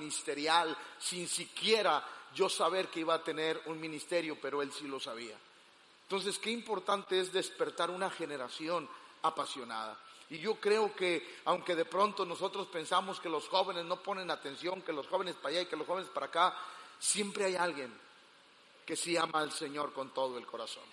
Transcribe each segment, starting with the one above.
ministerial sin siquiera yo saber que iba a tener un ministerio, pero él sí lo sabía. Entonces, qué importante es despertar una generación apasionada. Y yo creo que, aunque de pronto nosotros pensamos que los jóvenes no ponen atención, que los jóvenes para allá y que los jóvenes para acá, siempre hay alguien que sí ama al Señor con todo el corazón.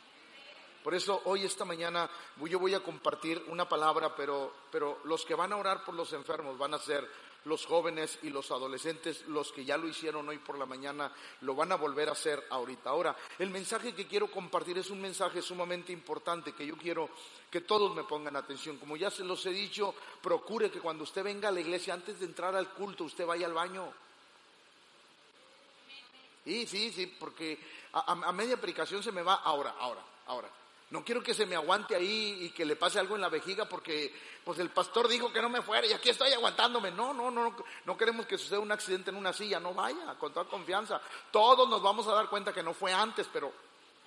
Por eso hoy, esta mañana, yo voy a compartir una palabra, pero, pero los que van a orar por los enfermos van a ser los jóvenes y los adolescentes, los que ya lo hicieron hoy por la mañana, lo van a volver a hacer ahorita. Ahora, el mensaje que quiero compartir es un mensaje sumamente importante que yo quiero que todos me pongan atención. Como ya se los he dicho, procure que cuando usted venga a la iglesia, antes de entrar al culto, usted vaya al baño. Sí, sí, sí, porque a, media predicación se me va ahora, ahora, ahora. No quiero que se me aguante ahí y que le pase algo en la vejiga porque pues el pastor dijo que no me fuera y aquí estoy aguantándome. No, no, no, no queremos que suceda un accidente en una silla, no vaya, con toda confianza. Todos nos vamos a dar cuenta que no fue antes, pero,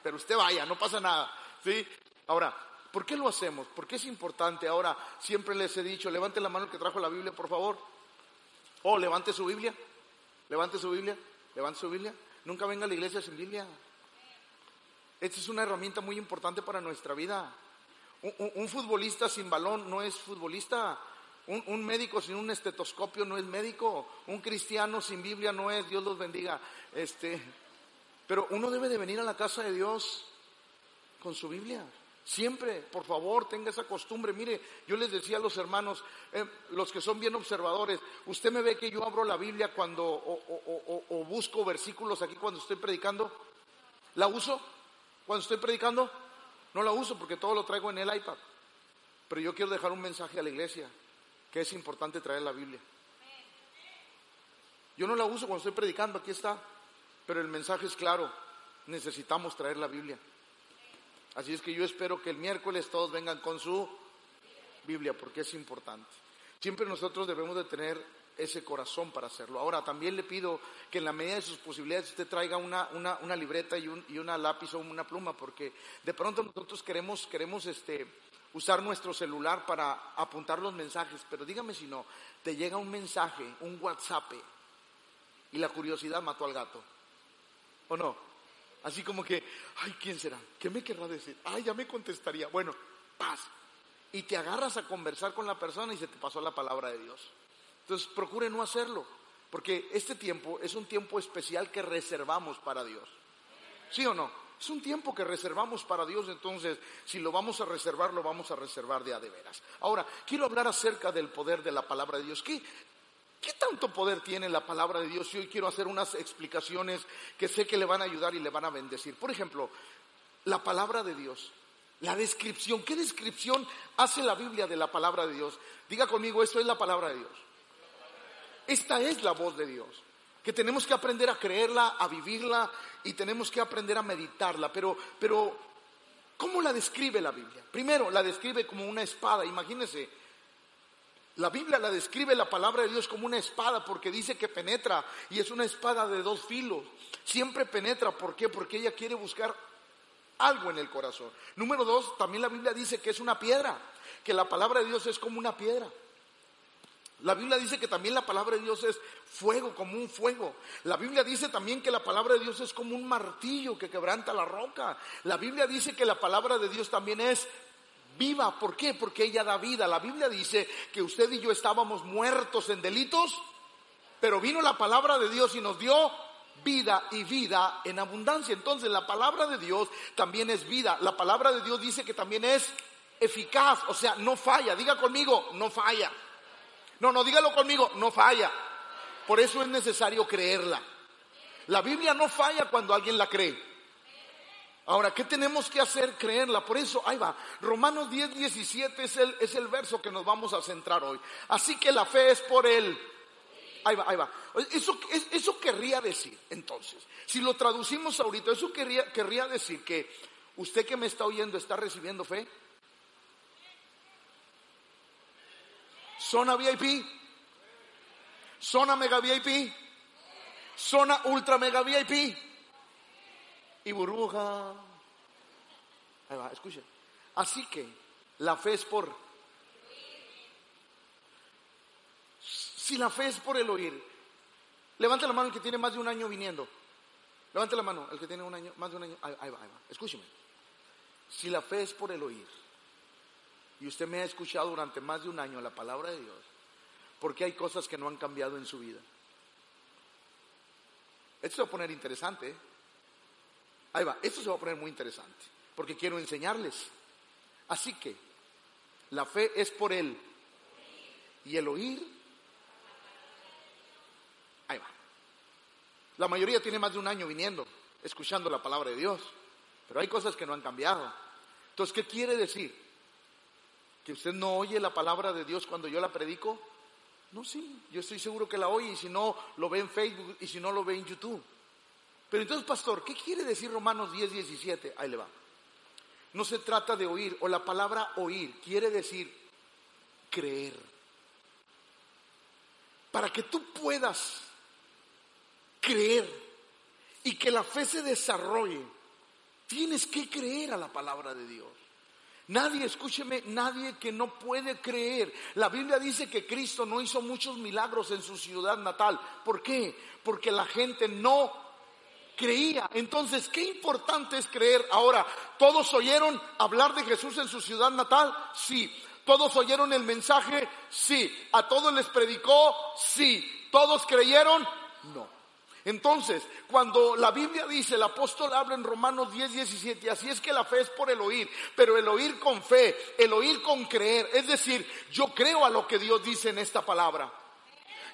pero usted vaya, no pasa nada. ¿Sí? Ahora, ¿por qué lo hacemos? ¿Por qué es importante? Ahora, siempre les he dicho, levante la mano el que trajo la Biblia, por favor. O oh, levante su Biblia, levante su Biblia, levante su Biblia. Nunca venga a la iglesia sin Biblia. Esta es una herramienta muy importante para nuestra vida. Un, futbolista sin balón no es futbolista. Un, médico sin un estetoscopio no es médico. Un cristiano sin Biblia no es. Dios los bendiga. Este, pero uno debe de venir a la casa de Dios con su Biblia. Siempre, por favor, tenga esa costumbre. Mire, yo les decía a los hermanos, eh, los que son bien observadores, usted me ve que yo abro la Biblia cuando, o busco versículos aquí cuando estoy predicando. ¿La uso? Cuando estoy predicando, no la uso porque todo lo traigo en el iPad. Pero yo quiero dejar un mensaje a la iglesia, que es importante traer la Biblia. Yo no la uso cuando estoy predicando, aquí está. Pero el mensaje es claro, necesitamos traer la Biblia. Así es que yo espero que el miércoles todos vengan con su Biblia, porque es importante. Siempre nosotros debemos de tener ese corazón para hacerlo. Ahora, también le pido que en la medida de sus posibilidades usted traiga una, una, libreta y, un, y, una lápiz o una pluma, porque de pronto nosotros queremos, queremos este, usar nuestro celular para apuntar los mensajes, pero dígame si no, te llega un mensaje, un WhatsApp, y la curiosidad mató al gato. ¿O no? Así como que, ay, ¿quién será? ¿Qué me querrá decir? Ay, ya me contestaría. Bueno, paz. Y te agarras a conversar con la persona y se te pasó la palabra de Dios. Entonces procure no hacerlo, porque este tiempo es un tiempo especial que reservamos para Dios. ¿Sí o no? Es un tiempo que reservamos para Dios, entonces si lo vamos a reservar, lo vamos a reservar de a veras. Ahora, quiero hablar acerca del poder de la palabra de Dios. ¿Qué, ¿Qué tanto poder tiene la palabra de Dios? Y hoy quiero hacer unas explicaciones que sé que le van a ayudar y le van a bendecir. Por ejemplo, la palabra de Dios, la descripción. ¿Qué descripción hace la Biblia de la palabra de Dios? Diga conmigo, esto es la palabra de Dios. Esta es la voz de Dios, que tenemos que aprender a creerla, a vivirla y tenemos que aprender a meditarla. Pero, pero, ¿cómo la describe la Biblia? Primero, la describe como una espada. Imagínense, la Biblia la describe la palabra de Dios como una espada porque dice que penetra y es una espada de dos filos. Siempre penetra, ¿por qué? Porque ella quiere buscar algo en el corazón. Número dos, también la Biblia dice que es una piedra, que la palabra de Dios es como una piedra. La Biblia dice que también la palabra de Dios es fuego, como un fuego. La Biblia dice también que la palabra de Dios es como un martillo que quebranta la roca. La Biblia dice que la palabra de Dios también es viva. ¿Por qué? Porque ella da vida. La Biblia dice que usted y yo estábamos muertos en delitos, pero vino la palabra de Dios y nos dio vida y vida en abundancia. Entonces la palabra de Dios también es vida. La palabra de Dios dice que también es eficaz, o sea, no falla. Diga conmigo, no falla. No, no, dígalo conmigo, no falla. Por eso es necesario creerla. La Biblia no falla cuando alguien la cree. Ahora, ¿qué tenemos que hacer? Creerla. Por eso, ahí va. Romanos 10, 17 es el, es el verso que nos vamos a centrar hoy. Así que la fe es por él. Ahí va, ahí va. Eso, eso querría decir, entonces, si lo traducimos ahorita, eso querría, querría decir que usted que me está oyendo está recibiendo fe. Zona VIP. Zona Mega VIP. Zona Ultra Mega VIP. Y burbuja. Ahí va, escuchen. Así que la fe es por... Si la fe es por el oír, Levante la mano el que tiene más de un año viniendo. Levante la mano el que tiene un año, más de un año. Ahí, ahí va, ahí va. Escúcheme. Si la fe es por el oír, y usted me ha escuchado durante más de un año la palabra de Dios, porque hay cosas que no han cambiado en su vida. Esto se va a poner interesante. ¿eh? Ahí va, esto se va a poner muy interesante, porque quiero enseñarles. Así que la fe es por él y el oír Ahí va. La mayoría tiene más de un año viniendo, escuchando la palabra de Dios, pero hay cosas que no han cambiado. Entonces, ¿qué quiere decir? ¿Que usted no oye la palabra de Dios cuando yo la predico? No, sí, yo estoy seguro que la oye y si no, lo ve en Facebook y si no, lo ve en YouTube. Pero entonces, pastor, ¿qué quiere decir Romanos 10, 17? Ahí le va. No se trata de oír, o la palabra oír quiere decir creer. Para que tú puedas creer y que la fe se desarrolle, tienes que creer a la palabra de Dios. Nadie, escúcheme, nadie que no puede creer. La Biblia dice que Cristo no hizo muchos milagros en su ciudad natal. ¿Por qué? Porque la gente no creía. Entonces, qué importante es creer. Ahora, ¿todos oyeron hablar de Jesús en su ciudad natal? Sí. ¿Todos oyeron el mensaje? Sí. ¿A todos les predicó? Sí. ¿Todos creyeron? No. Entonces, cuando la Biblia dice, el apóstol habla en Romanos 10, 17, así es que la fe es por el oír, pero el oír con fe, el oír con creer, es decir, yo creo a lo que Dios dice en esta palabra.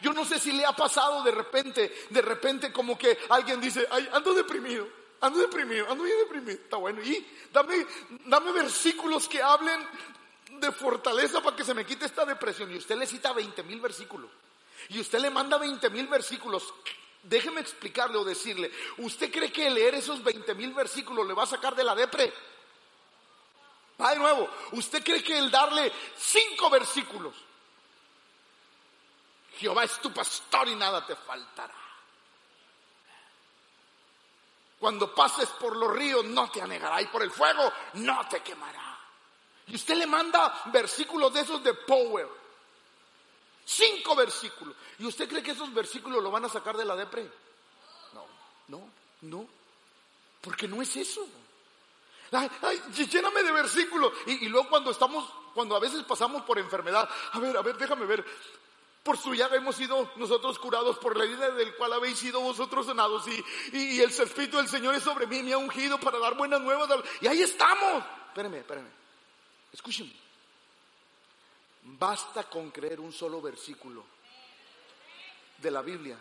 Yo no sé si le ha pasado de repente, de repente como que alguien dice, ay, ando deprimido, ando deprimido, ando bien deprimido, está bueno, y dame, dame versículos que hablen de fortaleza para que se me quite esta depresión. Y usted le cita 20 mil versículos. Y usted le manda 20 mil versículos. Déjeme explicarle o decirle, ¿usted cree que leer esos 20 mil versículos le va a sacar de la depre? Va de nuevo, ¿usted cree que el darle cinco versículos, Jehová es tu pastor y nada te faltará? Cuando pases por los ríos no te anegará y por el fuego no te quemará. Y usted le manda versículos de esos de power. Cinco versículos. ¿Y usted cree que esos versículos lo van a sacar de la depre? No, no, no. Porque no es eso. Ay, ay, lléname de versículos. Y, luego cuando estamos, cuando a veces pasamos por enfermedad, a ver, a ver, déjame ver. Por su llaga hemos sido nosotros curados, por la herida del cual habéis sido vosotros sanados. Y, y, el Espíritu del Señor es sobre mí, me ha ungido para dar buenas nuevas. Y ahí estamos. Espérame, espérame. Escúcheme. Basta con creer un solo versículo de la Biblia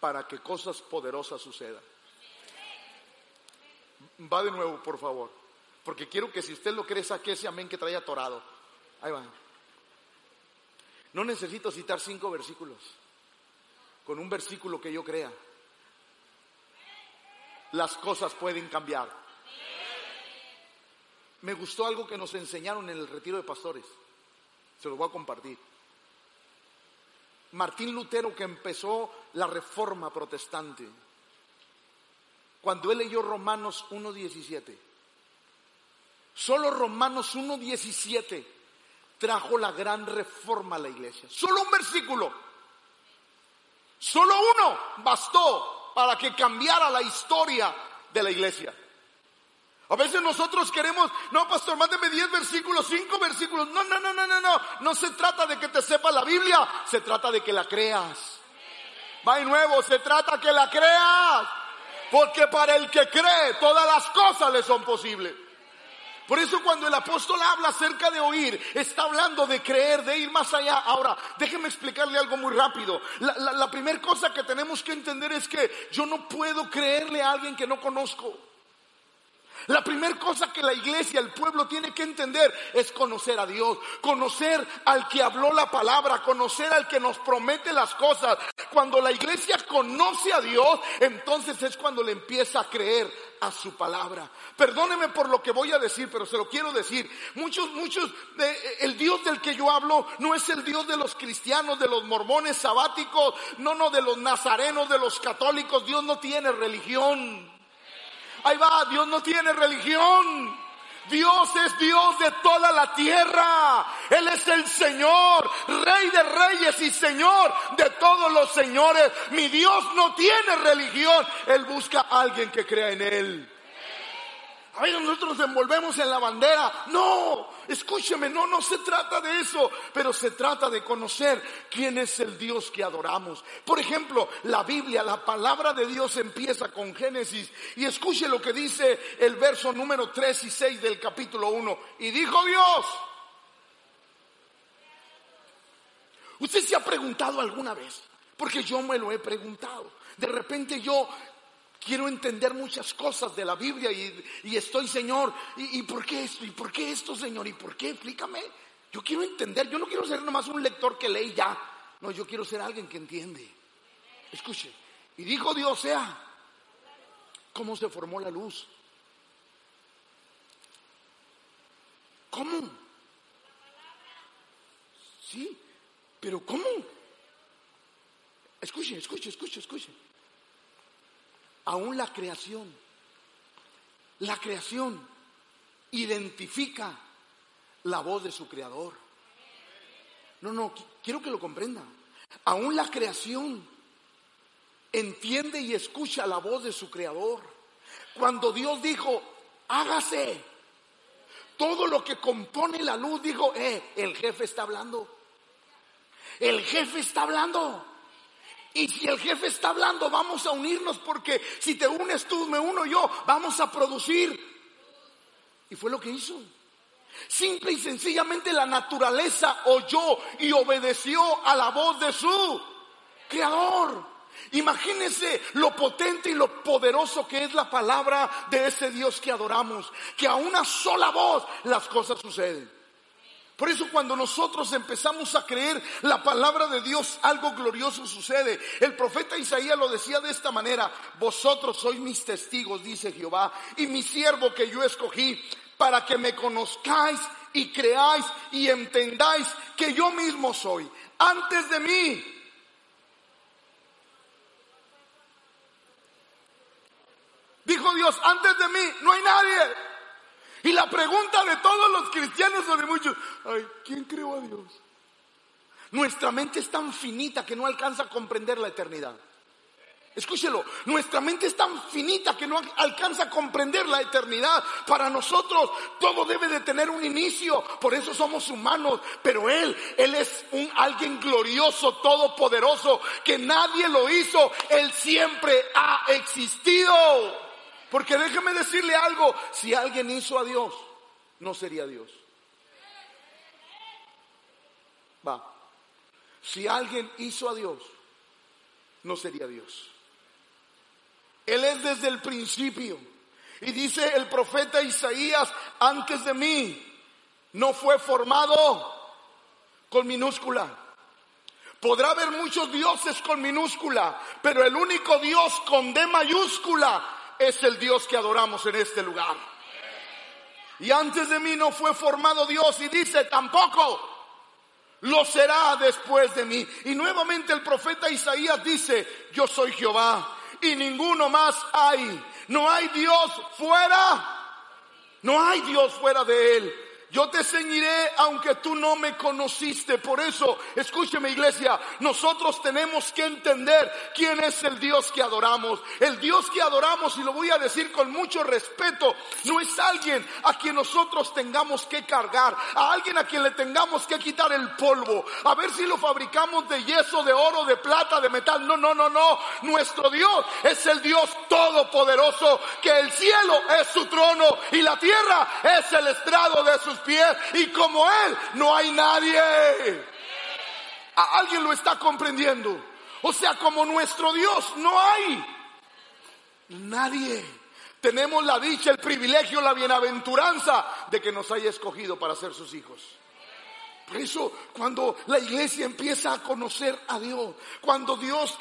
para que cosas poderosas sucedan. Va de nuevo, por favor, porque quiero que si usted lo cree, saque ese amén que trae atorado. Ahí va. No necesito citar cinco versículos. Con un versículo que yo crea, las cosas pueden cambiar. Me gustó algo que nos enseñaron en el retiro de pastores. Se lo voy a compartir. Martín Lutero que empezó la reforma protestante, cuando él leyó Romanos 1.17, solo Romanos 1.17 trajo la gran reforma a la iglesia. Solo un versículo, solo uno bastó para que cambiara la historia de la iglesia. A veces nosotros queremos, no, pastor, mándeme 10 versículos, 5 versículos. No, no, no, no, no, no. No se trata de que te sepa la Biblia, se trata de que la creas. Va de nuevo, se trata que la creas. Porque para el que cree, todas las cosas le son posibles. Por eso cuando el apóstol habla acerca de oír, está hablando de creer, de ir más allá. Ahora, déjeme explicarle algo muy rápido. La, la primera cosa que tenemos que entender es que yo no puedo creerle a alguien que no conozco. La primera cosa que la iglesia, el pueblo tiene que entender es conocer a Dios, conocer al que habló la palabra, conocer al que nos promete las cosas. Cuando la iglesia conoce a Dios, entonces es cuando le empieza a creer a su palabra. Perdóneme por lo que voy a decir, pero se lo quiero decir. Muchos, muchos, de, el Dios del que yo hablo no es el Dios de los cristianos, de los mormones sabáticos, no, no, de los nazarenos, de los católicos. Dios no tiene religión. Ahí va, Dios no tiene religión. Dios es Dios de toda la tierra. Él es el Señor, Rey de reyes y Señor de todos los señores. Mi Dios no tiene religión. Él busca a alguien que crea en Él. A veces nosotros nos envolvemos en la bandera. No, escúcheme, no, no se trata de eso, pero se trata de conocer quién es el Dios que adoramos. Por ejemplo, la Biblia, la palabra de Dios empieza con Génesis y escuche lo que dice el verso número 3 y 6 del capítulo 1. Y dijo Dios, ¿usted se ha preguntado alguna vez? Porque yo me lo he preguntado. De repente yo quiero entender muchas cosas de la Biblia y, estoy, Señor, ¿y, por qué esto? ¿Y por qué esto, Señor? ¿Y por qué? Explícame. Yo quiero entender, yo no quiero ser nomás un lector que lee ya. No, yo quiero ser alguien que entiende. Escuche. Y dijo Dios, sea, ¿cómo se formó la luz? ¿Cómo? Sí, pero ¿cómo? Escuche, escuche, escuche, escuche aún la creación. La creación identifica la voz de su creador. No, no, quiero que lo comprenda. Aún la creación entiende y escucha la voz de su creador. Cuando Dios dijo, hágase, todo lo que compone la luz, dijo, eh, el jefe está hablando. El jefe está hablando. Y si el jefe está hablando, vamos a unirnos porque si te unes tú, me uno yo, vamos a producir. Y fue lo que hizo. Simple y sencillamente la naturaleza oyó y obedeció a la voz de su creador. Imagínense lo potente y lo poderoso que es la palabra de ese Dios que adoramos, que a una sola voz las cosas suceden. Por eso cuando nosotros empezamos a creer la palabra de Dios, algo glorioso sucede. El profeta Isaías lo decía de esta manera, vosotros sois mis testigos, dice Jehová, y mi siervo que yo escogí, para que me conozcáis y creáis y entendáis que yo mismo soy. Antes de mí Dijo Dios, antes de mí no hay nadie. Y la pregunta de todos los cristianos o de muchos, ay, ¿quién creó a Dios? Nuestra mente es tan finita que no alcanza a comprender la eternidad. Escúchelo, nuestra mente es tan finita que no alcanza a comprender la eternidad. Para nosotros todo debe de tener un inicio, por eso somos humanos, pero Él, Él es un alguien glorioso, todopoderoso, que nadie lo hizo, Él siempre ha existido. Porque déjeme decirle algo, si alguien hizo a Dios, no sería Dios. Va. Si alguien hizo a Dios, no sería Dios. Él es desde el principio. Y dice el profeta Isaías, antes de mí, no fue formado con minúscula. Podrá haber muchos dioses con minúscula, pero el único Dios con D mayúscula es el Dios que adoramos en este lugar. Y antes de mí no fue formado Dios y dice tampoco lo será después de mí. Y nuevamente el profeta Isaías dice, yo soy Jehová y ninguno más hay. No hay Dios fuera. No hay Dios fuera de él. Yo te ceñiré aunque tú no me conociste. Por eso, escúcheme iglesia, nosotros tenemos que entender quién es el Dios que adoramos. El Dios que adoramos, y lo voy a decir con mucho respeto, no es alguien a quien nosotros tengamos que cargar, a alguien a quien le tengamos que quitar el polvo, a ver si lo fabricamos de yeso, de oro, de plata, de metal. No, no, no, no. Nuestro Dios es el Dios todopoderoso, que el cielo es su trono y la tierra es el estrado de sus pies y como Él no hay nadie. ¿Alguien lo está comprendiendo? O sea, como nuestro Dios no hay nadie. Tenemos la dicha, el privilegio, la bienaventuranza de que nos haya escogido para ser sus hijos. Por eso, cuando la iglesia empieza a conocer a Dios, cuando Dios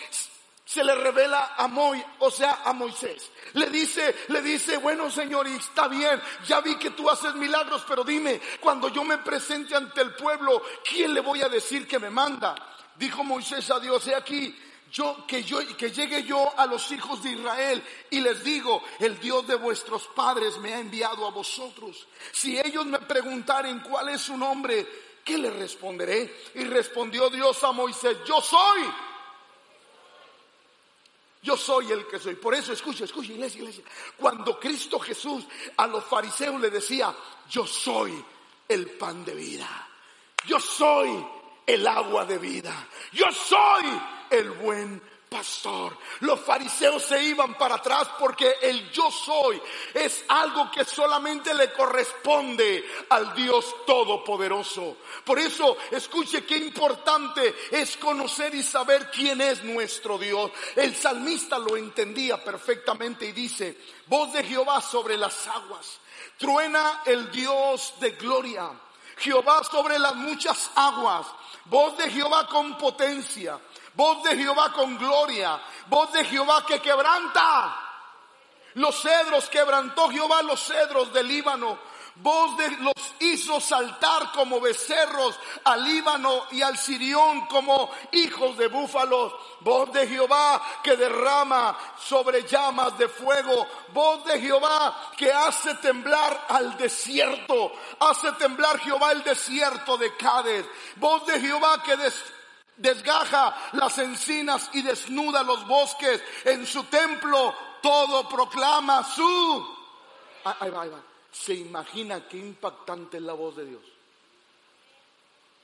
se le revela a Moy, o sea, a Moisés. Le dice, le dice, bueno Señor, y está bien, ya vi que tú haces milagros, pero dime, cuando yo me presente ante el pueblo, ¿quién le voy a decir que me manda? Dijo Moisés a Dios, he aquí, yo, que yo, que llegue yo a los hijos de Israel y les digo, el Dios de vuestros padres me ha enviado a vosotros. Si ellos me preguntaren cuál es su nombre, ¿qué les responderé? Y respondió Dios a Moisés, yo soy. Yo soy el que soy. Por eso, escucha, escucha, iglesia, iglesia. Cuando Cristo Jesús a los fariseos le decía, yo soy el pan de vida. Yo soy el agua de vida. Yo soy el buen pastor. Los fariseos se iban para atrás porque el yo soy es algo que solamente le corresponde al Dios Todopoderoso. Por eso, escuche qué importante es conocer y saber quién es nuestro Dios. El salmista lo entendía perfectamente y dice, voz de Jehová sobre las aguas, truena el Dios de gloria. Jehová sobre las muchas aguas, voz de Jehová con potencia, voz de Jehová con gloria, voz de Jehová que quebranta. Los cedros quebrantó Jehová los cedros del Líbano. Voz de los hizo saltar como becerros al Líbano y al Sirión como hijos de búfalos. Voz de Jehová que derrama sobre llamas de fuego. Voz de Jehová que hace temblar al desierto. Hace temblar Jehová el desierto de Cádiz. Voz de Jehová que desgaja las encinas y desnuda los bosques. En su templo todo proclama su... Va. ¿Se imagina qué impactante es la voz de Dios?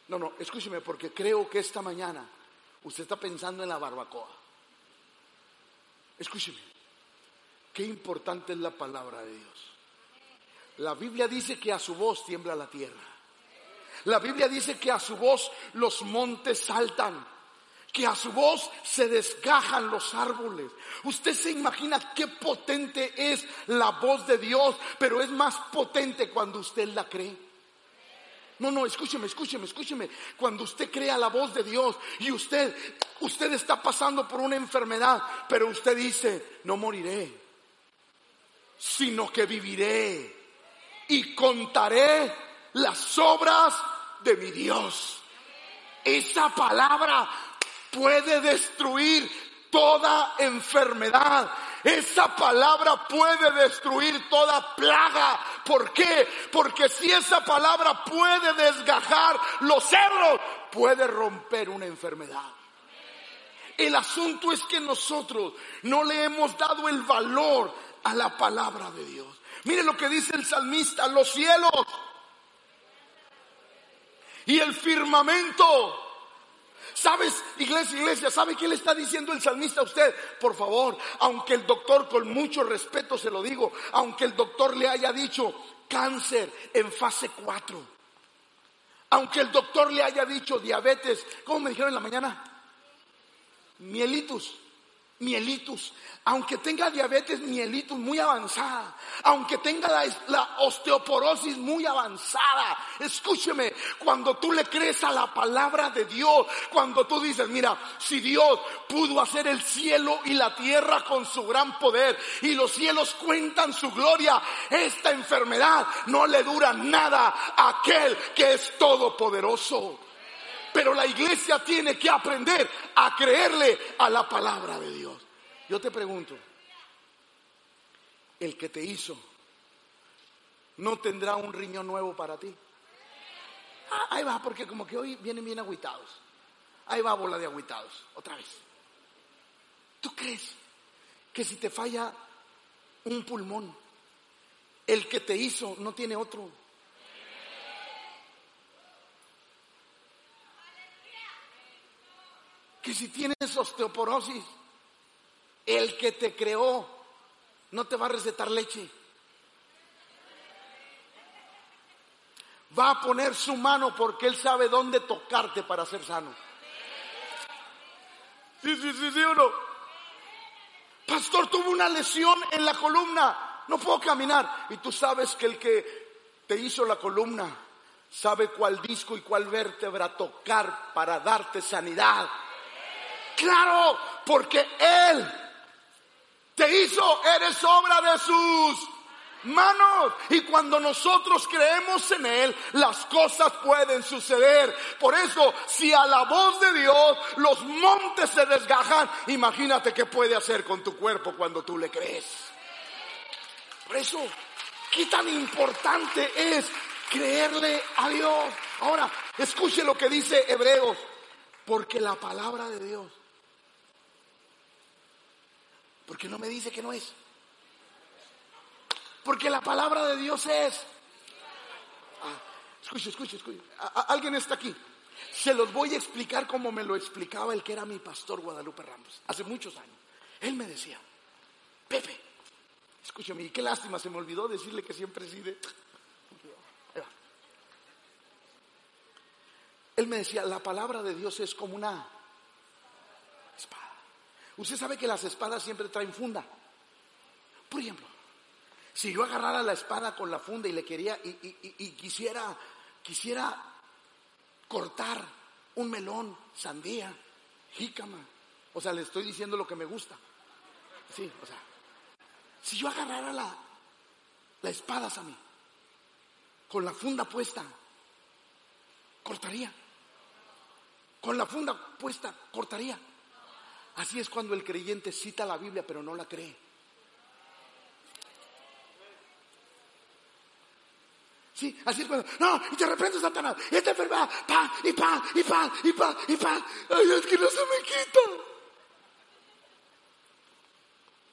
No, no, escúcheme porque creo que esta mañana usted está pensando en la barbacoa. Escúcheme, qué importante es la palabra de Dios. La Biblia dice que a su voz tiembla la tierra. La Biblia dice que a su voz los montes saltan que a su voz se desgajan los árboles. Usted se imagina qué potente es la voz de Dios, pero es más potente cuando usted la cree. No, no, escúcheme, escúcheme, escúcheme. Cuando usted crea la voz de Dios y usted, usted está pasando por una enfermedad, pero usted dice, no moriré, sino que viviré y contaré las obras de mi Dios. Esa palabra puede destruir toda enfermedad. Esa palabra puede destruir toda plaga. ¿Por qué? Porque si esa palabra puede desgajar los cerros, puede romper una enfermedad. El asunto es que nosotros no le hemos dado el valor a la palabra de Dios. Mire lo que dice el salmista, los cielos y el firmamento ¿Sabes, iglesia, iglesia, sabe qué le está diciendo el salmista a usted? Por favor, aunque el doctor, con mucho respeto se lo digo, aunque el doctor le haya dicho cáncer en fase 4, aunque el doctor le haya dicho diabetes, ¿cómo me dijeron en la mañana? Mielitus mielitus, aunque tenga diabetes mielitus muy avanzada, aunque tenga la, osteoporosis muy avanzada, escúcheme, cuando tú le crees a la palabra de Dios, cuando tú dices, mira, si Dios pudo hacer el cielo y la tierra con su gran poder y los cielos cuentan su gloria, esta enfermedad no le dura nada a aquel que es todopoderoso. Pero la iglesia tiene que aprender a creerle a la palabra de Dios. Yo te pregunto, el que te hizo, ¿no tendrá un riñón nuevo para ti? Ah, ahí va, porque como que hoy vienen bien agüitados. Ahí va bola de agüitados, otra vez. ¿Tú crees que si te falla un pulmón, el que te hizo no tiene otro? Que si tienes osteoporosis, el que te creó no te va a recetar leche. Va a poner su mano porque Él sabe dónde tocarte para ser sano. Sí, sí, sí, sí o Pastor, tuvo una lesión en la columna, no puedo caminar. Y tú sabes que el que te hizo la columna sabe cuál disco y cuál vértebra tocar para darte sanidad. Claro, porque Él te hizo, eres obra de sus. manos. Y cuando nosotros creemos en Él, las cosas pueden suceder. Por eso, si a la voz de Dios los montes se desgajan, imagínate qué puede hacer con tu cuerpo cuando tú le crees. Por eso, qué tan importante es creerle a Dios. Ahora, escuche lo que dice Hebreos, porque la palabra de Dios, porque no me dice que no es. Porque la palabra de Dios es. Ah, escuche, escuche, escuche. alguien está aquí. Se los voy a explicar como me lo explicaba el que era mi pastor Guadalupe Ramos, hace muchos años. Él me decía, Pepe, escúchame, y qué lástima, se me olvidó decirle que siempre preside. Él me decía, la palabra de Dios es como una. Usted sabe que las espadas siempre traen funda. Por ejemplo, si yo agarrara la espada con la funda y le quería y, quisiera, quisiera cortar un melón, sandía, jícama, o sea, le estoy diciendo lo que me gusta. Sí, o sea, si yo agarrara la, la espada, mí con la funda puesta, cortaría. Con la funda puesta, cortaría. Así es cuando el creyente cita la Biblia, pero no la cree. Sí, así es cuando, no, y te reprendo Satanás, esta enfermedad, pa, y pa, y pa, y pa, y pa, ay, es que no se me quita.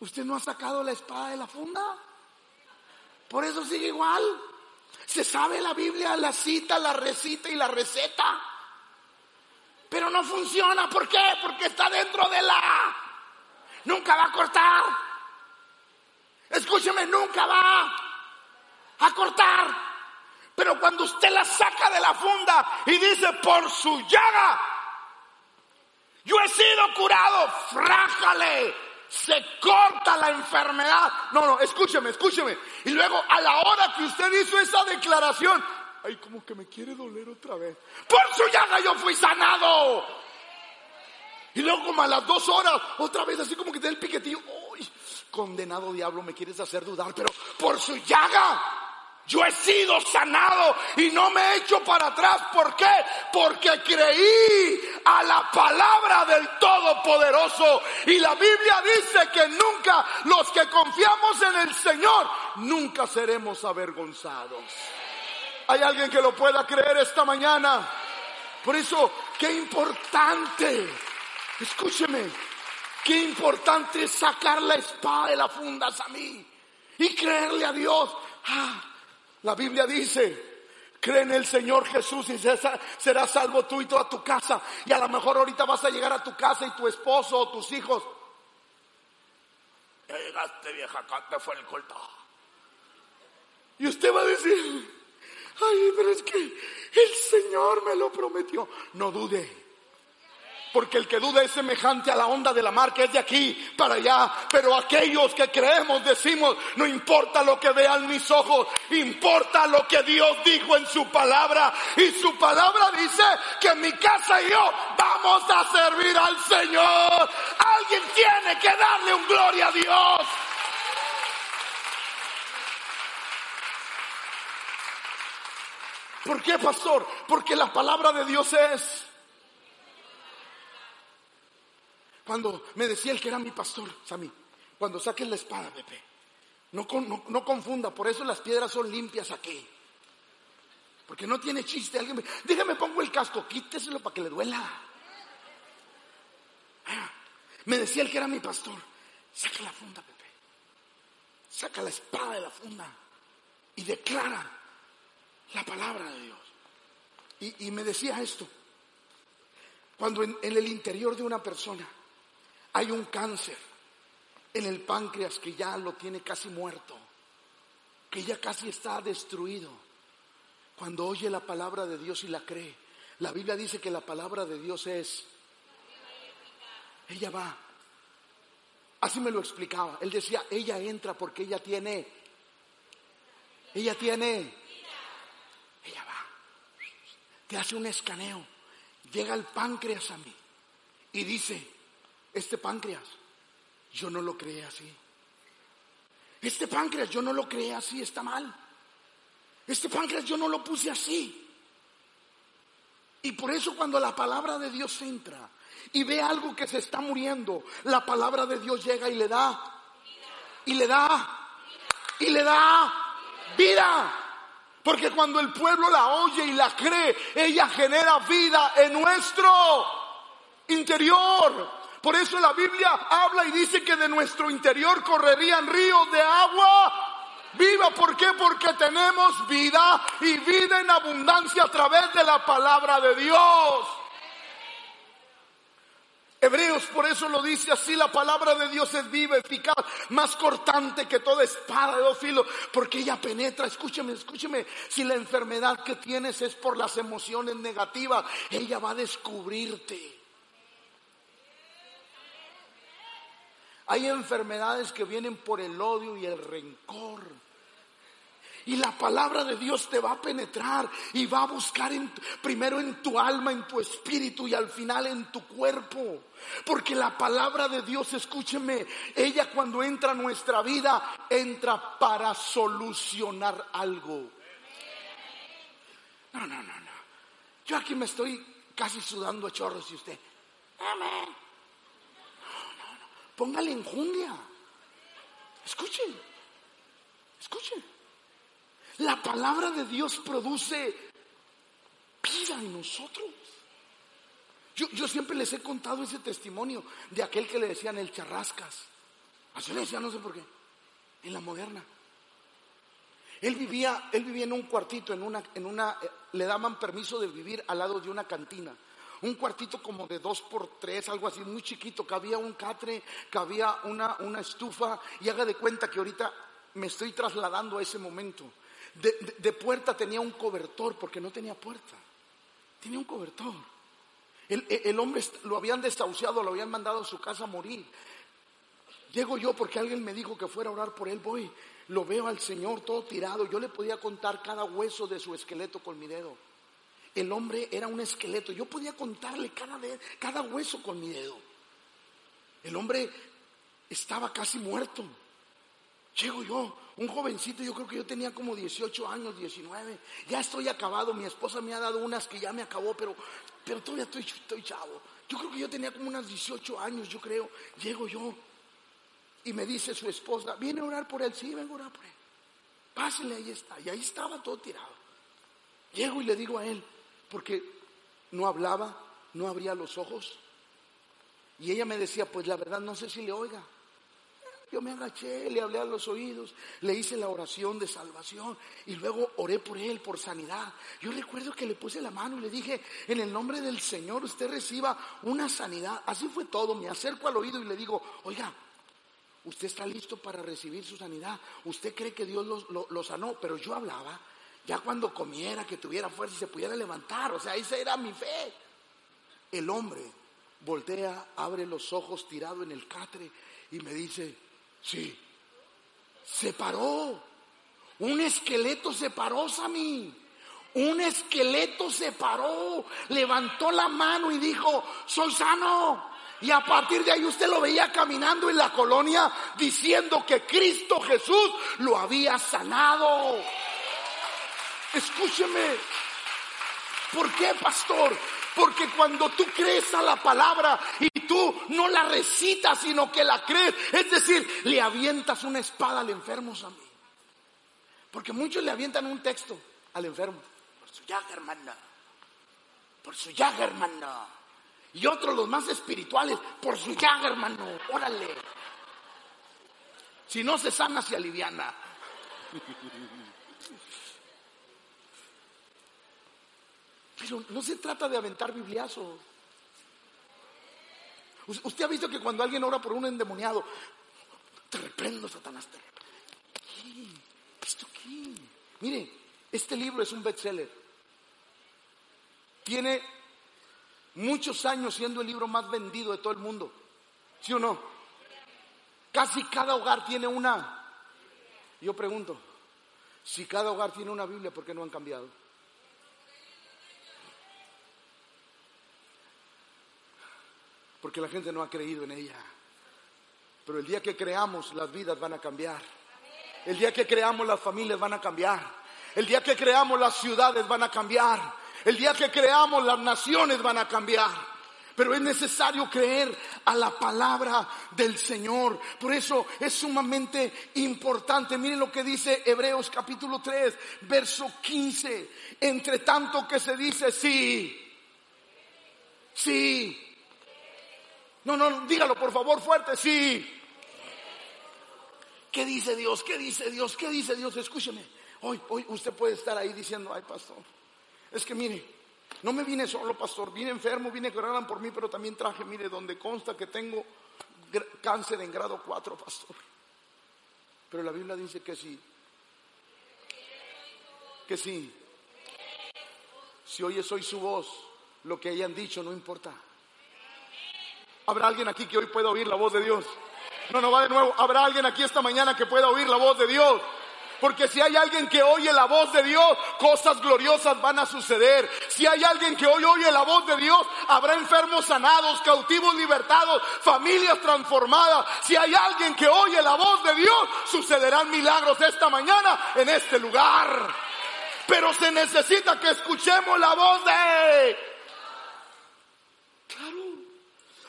¿Usted no ha sacado la espada de la funda? Por eso sigue igual. Se sabe la Biblia, la cita, la recita y la receta. Pero no funciona. ¿Por qué? Porque está dentro de la... Nunca va a cortar. Escúcheme, nunca va a cortar. Pero cuando usted la saca de la funda y dice, por su llaga, yo he sido curado, frájale, se corta la enfermedad. No, no, escúcheme, escúcheme. Y luego a la hora que usted hizo esa declaración, ay, como que me quiere doler otra vez. Por su llaga yo fui sanado. Y luego como a las dos horas, otra vez así como que da el piquetillo. Uy, condenado diablo, me quieres hacer dudar, pero por su llaga yo he sido sanado y no me he hecho para atrás. ¿Por qué? Porque creí a la palabra del Todopoderoso. Y la Biblia dice que nunca los que confiamos en el Señor, nunca seremos avergonzados. ¿Hay alguien que lo pueda creer esta mañana? Por eso, qué importante, escúcheme, qué importante es sacar la espada de la funda a mí y creerle a Dios. Ah, la Biblia dice, cree en el Señor Jesús y serás salvo tú y toda tu casa. Y a lo mejor ahorita vas a llegar a tu casa y tu esposo o tus hijos. Ya llegaste vieja, acá te fue el colta. Y usted va a decir, ay, pero es que el Señor me lo prometió. No dude. Porque el que duda es semejante a la onda de la mar que es de aquí para allá. Pero aquellos que creemos decimos, no importa lo que vean mis ojos, importa lo que Dios dijo en su palabra. Y su palabra dice que mi casa y yo vamos a servir al Señor. Alguien tiene que darle un gloria a Dios. ¿Por qué, pastor? Porque la palabra de Dios es Cuando me decía el que era mi pastor, Sammy, cuando saques la espada, Pepe, no, no, confunda, por eso las piedras son limpias aquí. Porque no tiene chiste. Alguien me, déjame pongo el casco, quíteselo para que le duela. Ah, me decía el que era mi pastor, saca la funda, Pepe. Saca la espada de la funda y declara la palabra de Dios. Y, me decía esto, cuando en el interior de una persona hay un cáncer en el páncreas que ya lo tiene casi muerto, que ya casi está destruido. Cuando oye la palabra de Dios y la cree, la Biblia dice que la palabra de Dios es, ella va. Así me lo explicaba. Él decía, ella entra porque ella tiene, ella tiene, Te hace un escaneo, llega el páncreas a mí y dice, este páncreas, yo no lo creé así. Este páncreas yo no lo creé así, está mal. Este páncreas yo no lo puse así. Y por eso cuando la palabra de Dios entra y ve algo que se está muriendo, la palabra de Dios llega y le da, y le da, y le da vida. Porque cuando el pueblo la oye y la cree, ella genera vida en nuestro interior. Por eso la Biblia habla y dice que de nuestro interior correrían ríos de agua viva. ¿Por qué? Porque tenemos vida y vida en abundancia a través de la palabra de Dios. Hebreos por eso lo dice así, la palabra de Dios es viva, eficaz, más cortante que toda espada de dos filos, porque ella penetra, escúcheme, escúcheme, si la enfermedad que tienes es por las emociones negativas, ella va a descubrirte. Hay enfermedades que vienen por el odio y el rencor. Y la palabra de Dios te va a penetrar y va a buscar primero en tu alma, en tu espíritu y al final en tu cuerpo. Porque la palabra de Dios, escúcheme, ella cuando entra a nuestra vida, entra para solucionar algo. No, no, no, no. Yo aquí me estoy casi sudando a chorros y usted. Amén. No, no, no. Póngale enjundia. Escuchen. Escuchen. La palabra de Dios produce vida en nosotros. Yo, siempre les he contado ese testimonio de aquel que le decían el charrascas. Así le decían, no sé por qué, en la moderna. Él vivía, él vivía en un cuartito, en una, en una, eh, le daban permiso de vivir al lado de una cantina. Un cuartito como de dos por tres, algo así, muy chiquito, que había un catre, que había una, una estufa, y haga de cuenta que ahorita me estoy trasladando a ese momento. De, puerta tenía un cobertor porque no tenía puerta. Tenía un cobertor. El, hombre lo habían desahuciado, lo habían mandado a su casa a morir. Llego yo porque alguien me dijo que fuera a orar por él. Voy, lo veo al Señor todo tirado. Yo le podía contar cada hueso de su esqueleto con mi dedo. El hombre era un esqueleto. Yo podía contarle cada, cada hueso con mi dedo. El hombre estaba casi muerto. Llego yo, un jovencito, yo creo que yo tenía como 18 años, 19. Ya estoy acabado, mi esposa me ha dado unas que ya me acabó, pero, pero todavía estoy, estoy chavo. Yo creo que yo tenía como unas 18 años, yo creo. Llego yo y me dice su esposa, ¿viene a orar por él? Sí, vengo a orar por él. Pásenle, ahí está. Y ahí estaba todo tirado. Llego y le digo a él, porque no hablaba, no abría los ojos. Y ella me decía, pues la verdad no sé si le oiga. Yo me agaché, le hablé a los oídos, le hice la oración de salvación y luego oré por él, por sanidad. Yo recuerdo que le puse la mano y le dije, en el nombre del Señor usted reciba una sanidad. Así fue todo, me acerco al oído y le digo, oiga, usted está listo para recibir su sanidad. Usted cree que Dios lo, sanó, pero yo hablaba ya cuando comiera, que tuviera fuerza y se pudiera levantar. O sea, esa era mi fe. El hombre voltea, abre los ojos tirado en el catre y me dice, Sí. Se paró. Un esqueleto se paró, Sammy. Un esqueleto se paró, levantó la mano y dijo, soy sano. Y a partir de ahí usted lo veía caminando en la colonia diciendo que Cristo Jesús lo había sanado. Escúcheme. ¿Por qué, pastor? Porque cuando tú crees a la palabra y tú no la recitas, sino que la crees, es decir, le avientas una espada al enfermo, Sammy. Porque muchos le avientan un texto al enfermo. Por su llaga, hermana. Por su llaga, hermana. Y otros, los más espirituales, por su llaga, hermano. Órale. Si no se sana, se aliviana. Pero no se trata de aventar bibliazos. Usted ha visto que cuando alguien ora por un endemoniado, te reprendo, Satanás, te. ¿Esto qué? Mire, este libro es un bestseller. Tiene muchos años siendo el libro más vendido de todo el mundo. ¿Sí o no? Casi cada hogar tiene una. Yo pregunto, si cada hogar tiene una Biblia, ¿por qué no han cambiado? Porque la gente no ha creído en ella. Pero el día que creamos, las vidas van a cambiar. El día que creamos las familias van a cambiar. El día que creamos las ciudades van a cambiar. El día que creamos las naciones van a cambiar. Pero es necesario creer a la palabra del Señor. Por eso es sumamente importante. Miren lo que dice Hebreos capítulo 3, verso 15. Entre tanto que se dice sí, sí. No, no, dígalo por favor fuerte, sí. ¿Qué dice Dios? ¿Qué dice Dios? ¿Qué dice Dios? Escúcheme. Hoy, hoy usted puede estar ahí diciendo, ay pastor, es que mire, no me vine solo, pastor, vine enfermo, vine que oraran por mí, pero también traje, mire, donde consta que tengo cáncer en grado 4, pastor. Pero la Biblia dice que sí. Que sí. Si oyes hoy su voz, lo que hayan dicho no importa. ¿Habrá alguien aquí que hoy pueda oír la voz de Dios? No, no va de nuevo. ¿Habrá alguien aquí esta mañana que pueda oír la voz de Dios? Porque si hay alguien que oye la voz de Dios, cosas gloriosas van a suceder. Si hay alguien que hoy oye la voz de Dios, habrá enfermos sanados, cautivos libertados, familias transformadas. Si hay alguien que oye la voz de Dios, sucederán milagros esta mañana en este lugar. Pero se necesita que escuchemos la voz de... Claro.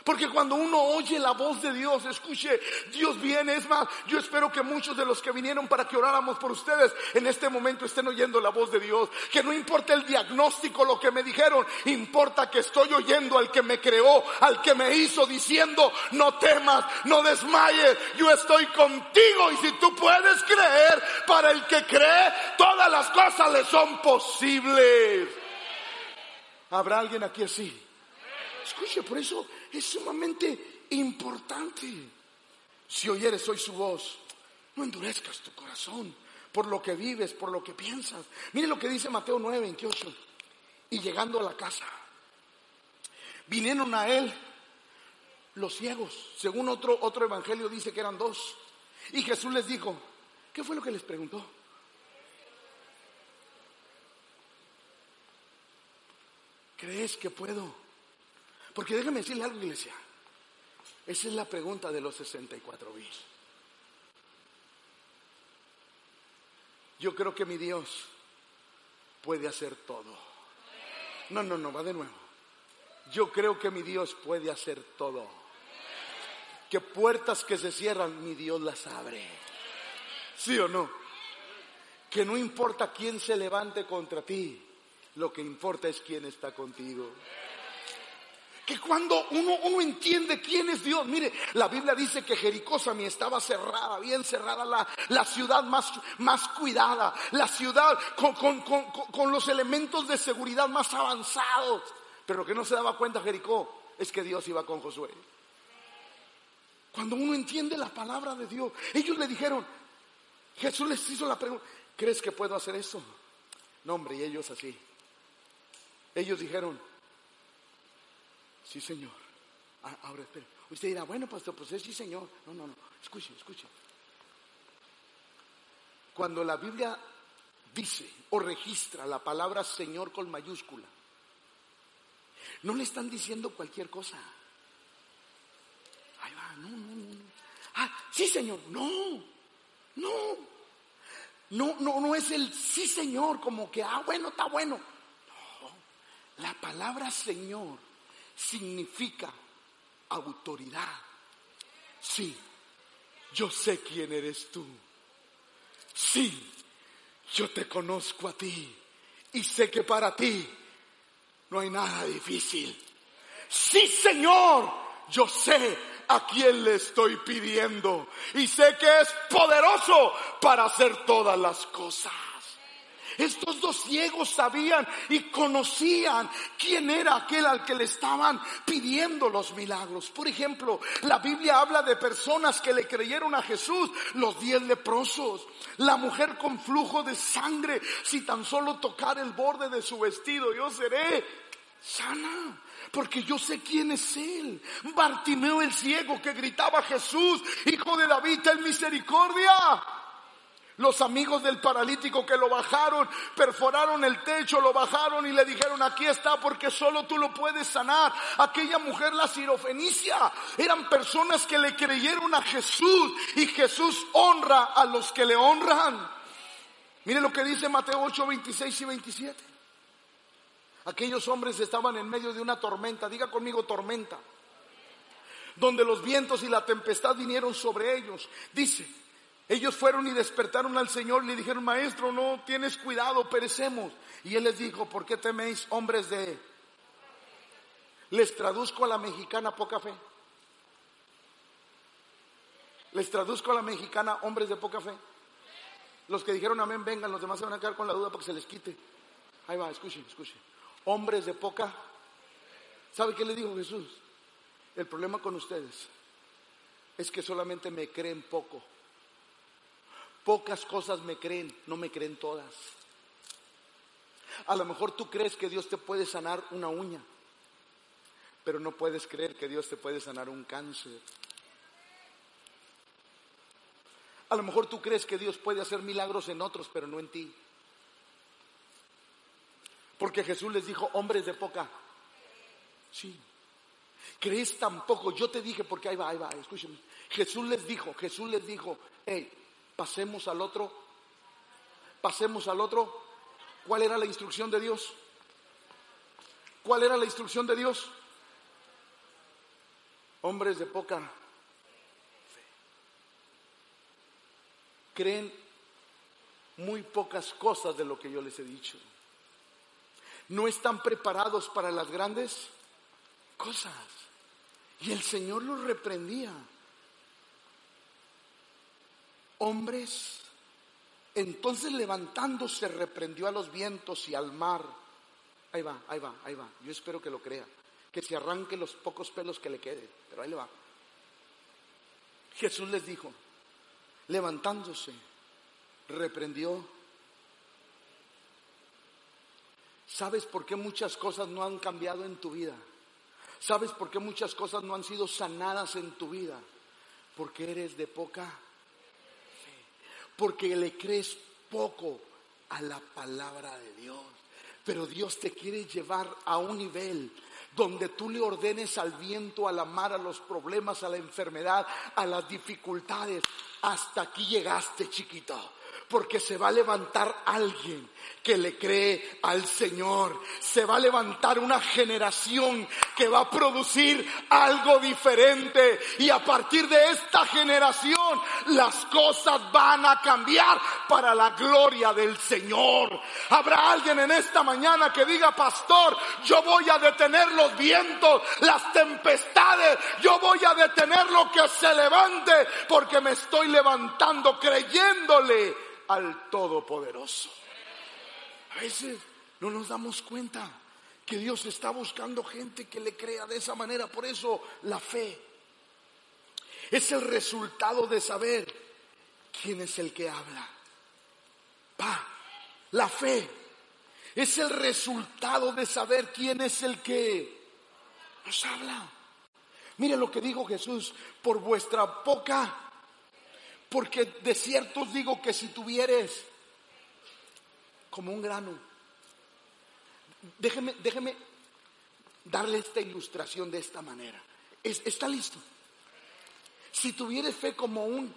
Porque cuando uno oye la voz de Dios, escuche, Dios viene. Es más, yo espero que muchos de los que vinieron para que oráramos por ustedes en este momento estén oyendo la voz de Dios. Que no importa el diagnóstico, lo que me dijeron, importa que estoy oyendo al que me creó, al que me hizo diciendo, no temas, no desmayes, yo estoy contigo. Y si tú puedes creer, para el que cree, todas las cosas le son posibles. ¿Habrá alguien aquí así? Escuche, por eso es sumamente importante. Si oyeres hoy su voz, no endurezcas tu corazón por lo que vives, por lo que piensas. Mire lo que dice Mateo 9, 28. Y llegando a la casa, vinieron a él los ciegos. Según otro, otro evangelio dice que eran dos. Y Jesús les dijo, ¿qué fue lo que les preguntó? ¿Crees que puedo porque déjame decirle algo, iglesia. Esa es la pregunta de los 64 mil. Yo creo que mi Dios puede hacer todo. No, no, no, va de nuevo. Yo creo que mi Dios puede hacer todo. Que puertas que se cierran, mi Dios las abre. ¿Sí o no? Que no importa quién se levante contra ti, lo que importa es quién está contigo que cuando uno, uno entiende quién es Dios, mire, la Biblia dice que Jericó mi estaba cerrada, bien cerrada, la, la ciudad más, más cuidada, la ciudad con, con, con, con los elementos de seguridad más avanzados. Pero lo que no se daba cuenta Jericó es que Dios iba con Josué. Cuando uno entiende la palabra de Dios, ellos le dijeron, Jesús les hizo la pregunta, ¿crees que puedo hacer eso? No, hombre, y ellos así. Ellos dijeron, Sí, Señor. Ah, ahora espere. Usted dirá, bueno, pastor, pues es sí, Señor. No, no, no. Escuche, escuche. Cuando la Biblia dice o registra la palabra Señor con mayúscula, no le están diciendo cualquier cosa. Ahí va, no, no, no. Ah, sí, Señor. No, no. No, no, no es el sí, Señor, como que, ah, bueno, está bueno. No. La palabra Señor significa autoridad. Sí, yo sé quién eres tú. Sí, yo te conozco a ti y sé que para ti no hay nada difícil. Sí, Señor, yo sé a quién le estoy pidiendo y sé que es poderoso para hacer todas las cosas. Estos dos ciegos sabían y conocían quién era aquel al que le estaban pidiendo los milagros. Por ejemplo, la Biblia habla de personas que le creyeron a Jesús, los diez leprosos, la mujer con flujo de sangre, si tan solo tocar el borde de su vestido, yo seré sana. Porque yo sé quién es Él. Bartimeo el ciego que gritaba Jesús, Hijo de David, ten misericordia. Los amigos del paralítico que lo bajaron, perforaron el techo, lo bajaron y le dijeron, aquí está porque solo tú lo puedes sanar. Aquella mujer, la sirofenicia, eran personas que le creyeron a Jesús y Jesús honra a los que le honran. Mire lo que dice Mateo 8, 26 y 27. Aquellos hombres estaban en medio de una tormenta, diga conmigo tormenta, donde los vientos y la tempestad vinieron sobre ellos. Dice, ellos fueron y despertaron al Señor y le dijeron, maestro, no tienes cuidado, perecemos. Y él les dijo, ¿por qué teméis hombres de... Les traduzco a la mexicana poca fe. Les traduzco a la mexicana hombres de poca fe. Los que dijeron amén, vengan, los demás se van a quedar con la duda porque se les quite. Ahí va, escuchen, escuchen. Hombres de poca. ¿Sabe qué le dijo Jesús? El problema con ustedes es que solamente me creen poco. Pocas cosas me creen, no me creen todas. A lo mejor tú crees que Dios te puede sanar una uña, pero no puedes creer que Dios te puede sanar un cáncer. A lo mejor tú crees que Dios puede hacer milagros en otros, pero no en ti. Porque Jesús les dijo, hombres de poca. Sí. ¿Crees tan poco? Yo te dije, porque ahí va, ahí va, escúchame. Jesús les dijo, Jesús les dijo, hey, pasemos al otro, pasemos al otro. ¿Cuál era la instrucción de Dios? ¿Cuál era la instrucción de Dios? Hombres de poca fe. Creen muy pocas cosas de lo que yo les he dicho. No están preparados para las grandes cosas. Y el Señor los reprendía hombres. Entonces levantándose reprendió a los vientos y al mar. Ahí va, ahí va, ahí va. Yo espero que lo crea. Que se arranque los pocos pelos que le queden. Pero ahí le va. Jesús les dijo, levantándose, reprendió. ¿Sabes por qué muchas cosas no han cambiado en tu vida? ¿Sabes por qué muchas cosas no han sido sanadas en tu vida? Porque eres de poca porque le crees poco a la palabra de Dios. Pero Dios te quiere llevar a un nivel donde tú le ordenes al viento, a la mar, a los problemas, a la enfermedad, a las dificultades. Hasta aquí llegaste, chiquito porque se va a levantar alguien que le cree al Señor. Se va a levantar una generación que va a producir algo diferente. Y a partir de esta generación las cosas van a cambiar para la gloria del Señor. Habrá alguien en esta mañana que diga, pastor, yo voy a detener los vientos, las tempestades, yo voy a detener lo que se levante porque me estoy levantando creyéndole al Todopoderoso. A veces no nos damos cuenta que Dios está buscando gente que le crea de esa manera. Por eso la fe es el resultado de saber quién es el que habla. Pa, la fe es el resultado de saber quién es el que nos habla. Mire lo que dijo Jesús, por vuestra poca porque de cierto os digo que si tuvieres como un grano, déjeme, déjeme darle esta ilustración de esta manera. ¿Está listo? Si tuvieres fe como un,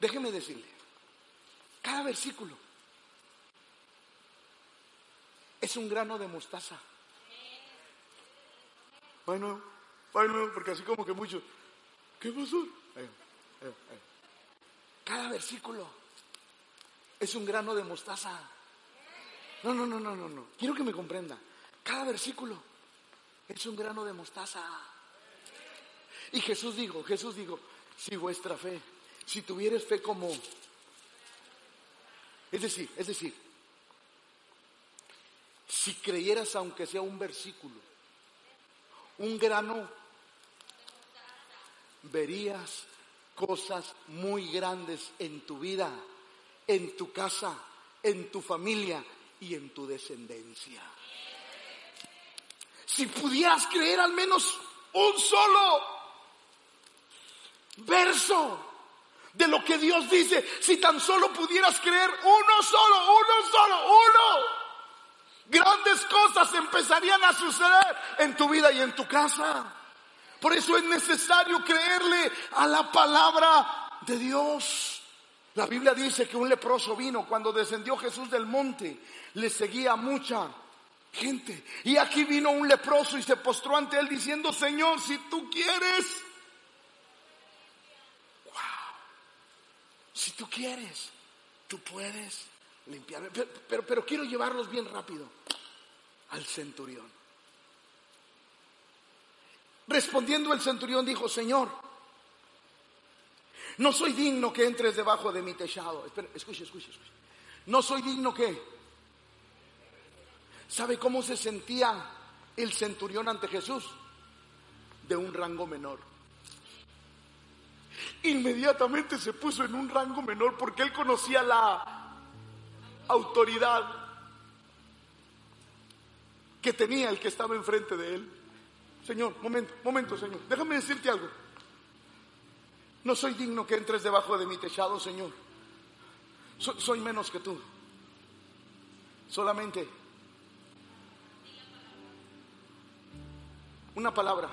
déjeme decirle, cada versículo es un grano de mostaza. Bueno, bueno, porque así como que mucho, ¿qué pasó? Cada versículo es un grano de mostaza. No, no, no, no, no, no. Quiero que me comprenda. Cada versículo es un grano de mostaza. Y Jesús dijo, Jesús dijo, si vuestra fe, si tuvieres fe como... Es decir, es decir, si creyeras aunque sea un versículo, un grano, verías cosas muy grandes en tu vida, en tu casa, en tu familia y en tu descendencia. Si pudieras creer al menos un solo verso, de lo que Dios dice. Si tan solo pudieras creer uno solo, uno solo, uno. Grandes cosas empezarían a suceder en tu vida y en tu casa. Por eso es necesario creerle a la palabra de Dios. La Biblia dice que un leproso vino cuando descendió Jesús del monte, le seguía mucha gente. Y aquí vino un leproso y se postró ante él diciendo, Señor, si tú quieres, Si tú quieres, tú puedes limpiarme. Pero, quiero llevarlos bien rápido al centurión. Respondiendo el centurión dijo, Señor, no soy digno que entres debajo de mi techado. Espera, escuche, escuche, escuche. No soy digno que... ¿Sabe cómo se sentía el centurión ante Jesús? De un rango menor. Inmediatamente se puso en un rango menor porque él conocía la autoridad que tenía el que estaba enfrente de él. Señor, momento, momento, Señor, déjame decirte algo. No soy digno que entres debajo de mi techado, Señor. soy menos que tú. Solamente una palabra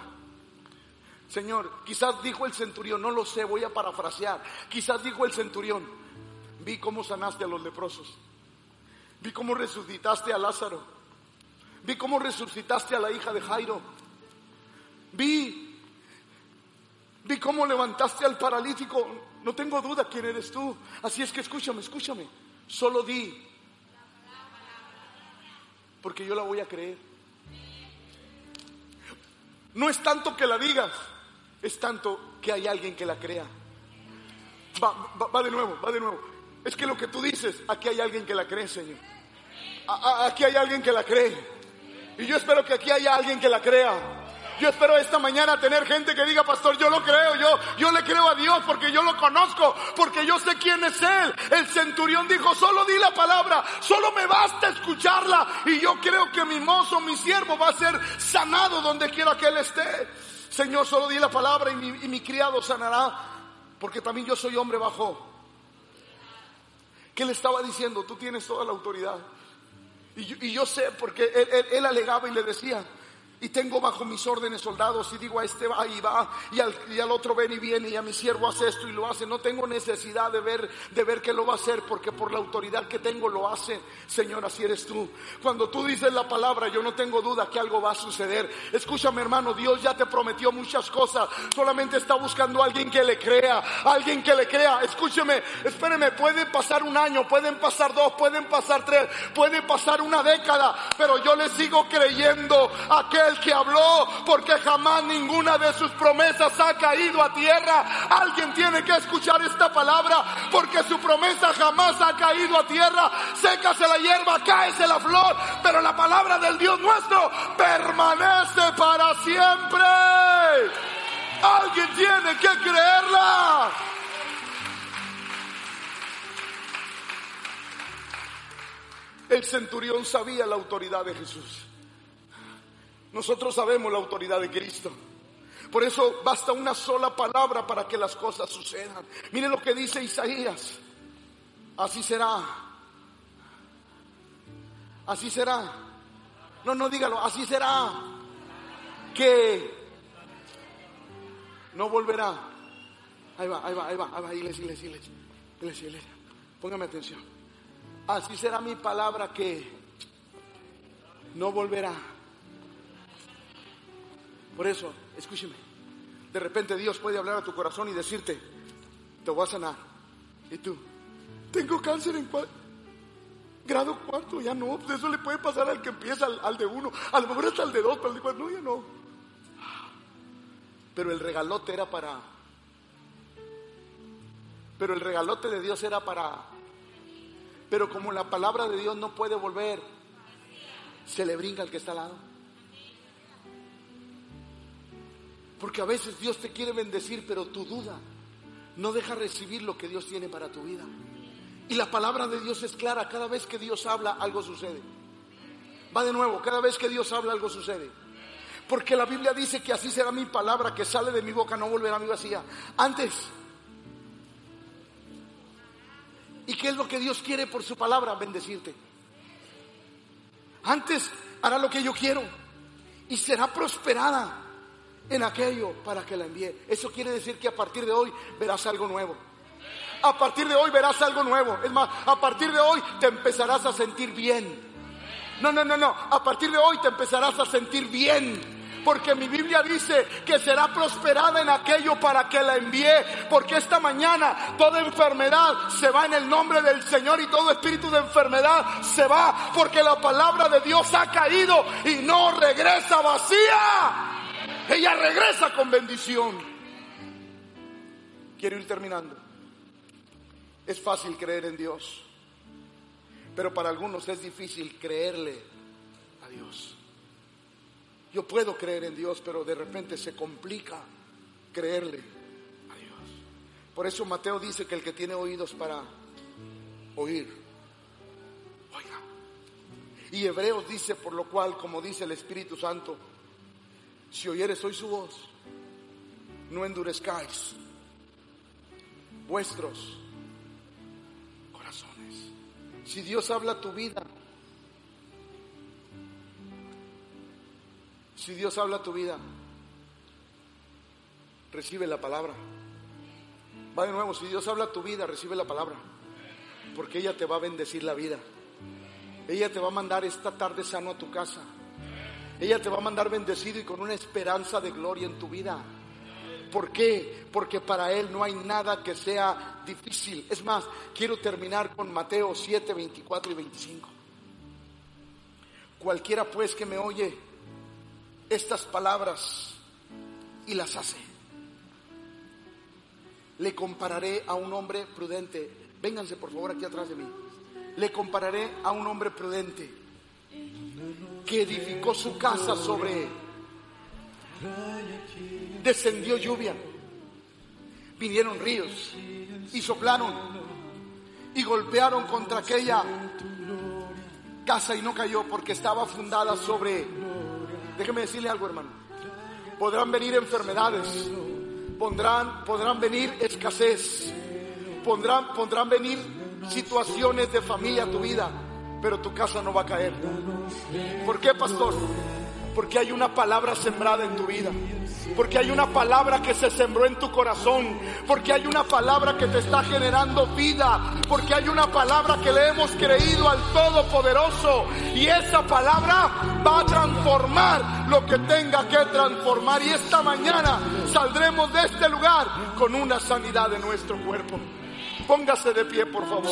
Señor, quizás dijo el centurión, no lo sé, voy a parafrasear. Quizás dijo el centurión, vi cómo sanaste a los leprosos. Vi cómo resucitaste a Lázaro. Vi cómo resucitaste a la hija de Jairo. Vi, vi cómo levantaste al paralítico. No tengo duda quién eres tú. Así es que escúchame, escúchame. Solo di. Porque yo la voy a creer. No es tanto que la digas es tanto que hay alguien que la crea. Va, va, de nuevo, va de nuevo. Es que lo que tú dices, aquí hay alguien que la cree, Señor. aquí hay alguien que la cree. Y yo espero que aquí haya alguien que la crea. Yo espero esta mañana tener gente que diga, pastor, yo lo creo, yo, yo le creo a Dios porque yo lo conozco, porque yo sé quién es Él. El centurión dijo, solo di la palabra, solo me basta escucharla y yo creo que mi mozo, mi siervo va a ser sanado donde quiera que Él esté. Señor, solo di la palabra y mi, criado sanará, porque también yo soy hombre bajo. ¿Qué le estaba diciendo? Tú tienes toda la autoridad. Y yo, sé, porque él alegaba y le decía, y tengo bajo mis órdenes soldados y digo a este va y va y al, y al, otro ven y viene y a mi siervo hace esto y lo hace. No tengo necesidad de ver, de ver que lo va a hacer porque por la autoridad que tengo lo hace. Señor, así eres tú. Cuando tú dices la palabra, yo no tengo duda que algo va a suceder. Escúchame hermano, Dios ya te prometió muchas cosas. Solamente está buscando a alguien que le crea, alguien que le crea. Escúcheme, espéreme, pueden pasar un año, pueden pasar dos, pueden pasar tres, puede pasar una década, pero yo le sigo creyendo a que el que habló, porque jamás ninguna de sus promesas ha caído a tierra. Alguien tiene que escuchar esta palabra, porque su promesa jamás ha caído a tierra. Sécase la hierba, cáese la flor, pero la palabra del Dios nuestro permanece para siempre. Alguien tiene que creerla. El centurión sabía la autoridad de Jesús. Nosotros sabemos la autoridad de Cristo. Por eso basta una sola palabra para que las cosas sucedan. Mire lo que dice Isaías. Así será. Así será. No, no dígalo. Así será. Que no volverá. Ahí va, ahí va, ahí va, ahí va, iglesia, iglesia, iglesia, iglesia, iglesia. Póngame atención. Así será mi palabra que no volverá por eso, escúcheme, de repente Dios puede hablar a tu corazón y decirte, te voy a sanar. Y tú, tengo cáncer en grado cuarto, ya no, pues eso le puede pasar al que empieza al, de uno, a lo mejor hasta al de dos, al de cuatro, no, ya no. Pero el regalote era para, pero el regalote de Dios era para, pero como la palabra de Dios no puede volver, se le brinca al que está al lado. Porque a veces Dios te quiere bendecir, pero tu duda no deja recibir lo que Dios tiene para tu vida. Y la palabra de Dios es clara, cada vez que Dios habla, algo sucede. Va de nuevo, cada vez que Dios habla, algo sucede. Porque la Biblia dice que así será mi palabra que sale de mi boca, no volverá a mi vacía. Antes, ¿Y qué es lo que Dios quiere por su palabra? Bendecirte. Antes hará lo que yo quiero y será prosperada en aquello para que la envíe. Eso quiere decir que a partir de hoy verás algo nuevo. A partir de hoy verás algo nuevo. Es más, a partir de hoy te empezarás a sentir bien. No, no, no, no. A partir de hoy te empezarás a sentir bien porque mi Biblia dice que será prosperada en aquello para que la envíe, porque esta mañana toda enfermedad se va en el nombre del Señor y todo espíritu de enfermedad se va, porque la palabra de Dios ha caído y no regresa vacía. Ella regresa con bendición. Quiero ir terminando. Es fácil creer en Dios, pero para algunos es difícil creerle a Dios. Yo puedo creer en Dios, pero de repente se complica creerle a Dios. Por eso Mateo dice que el que tiene oídos para oír, oiga. Y Hebreos dice, por lo cual, como dice el Espíritu Santo, si oyeres hoy su voz, no endurezcáis vuestros corazones. Si Dios habla tu vida, Si Dios habla tu vida, recibe la palabra. Va de nuevo, si Dios habla tu vida, recibe la palabra. Porque ella te va a bendecir la vida. Ella te va a mandar esta tarde sano a tu casa. Ella te va a mandar bendecido y con una esperanza de gloria en tu vida. ¿Por qué? Porque para Él no hay nada que sea difícil. Es más, quiero terminar con Mateo 7, 24 y 25. Cualquiera pues que me oye estas palabras y las hace. Le compararé a un hombre prudente. Vénganse por favor aquí atrás de mí. Le compararé a un hombre prudente que edificó su casa sobre... Descendió lluvia, vinieron ríos y soplaron y golpearon contra aquella casa y no cayó porque estaba fundada sobre Déjeme decirle algo, hermano. Podrán venir enfermedades, podrán, podrán venir escasez, podrán, podrán venir situaciones de familia a tu vida, pero tu casa no va a caer. ¿Por qué, pastor? Porque hay una palabra sembrada en tu vida. Porque hay una palabra que se sembró en tu corazón. Porque hay una palabra que te está generando vida. Porque hay una palabra que le hemos creído al Todopoderoso. Y esa palabra va a transformar lo que tenga que transformar. Y esta mañana saldremos de este lugar con una sanidad de nuestro cuerpo. Póngase de pie, por favor.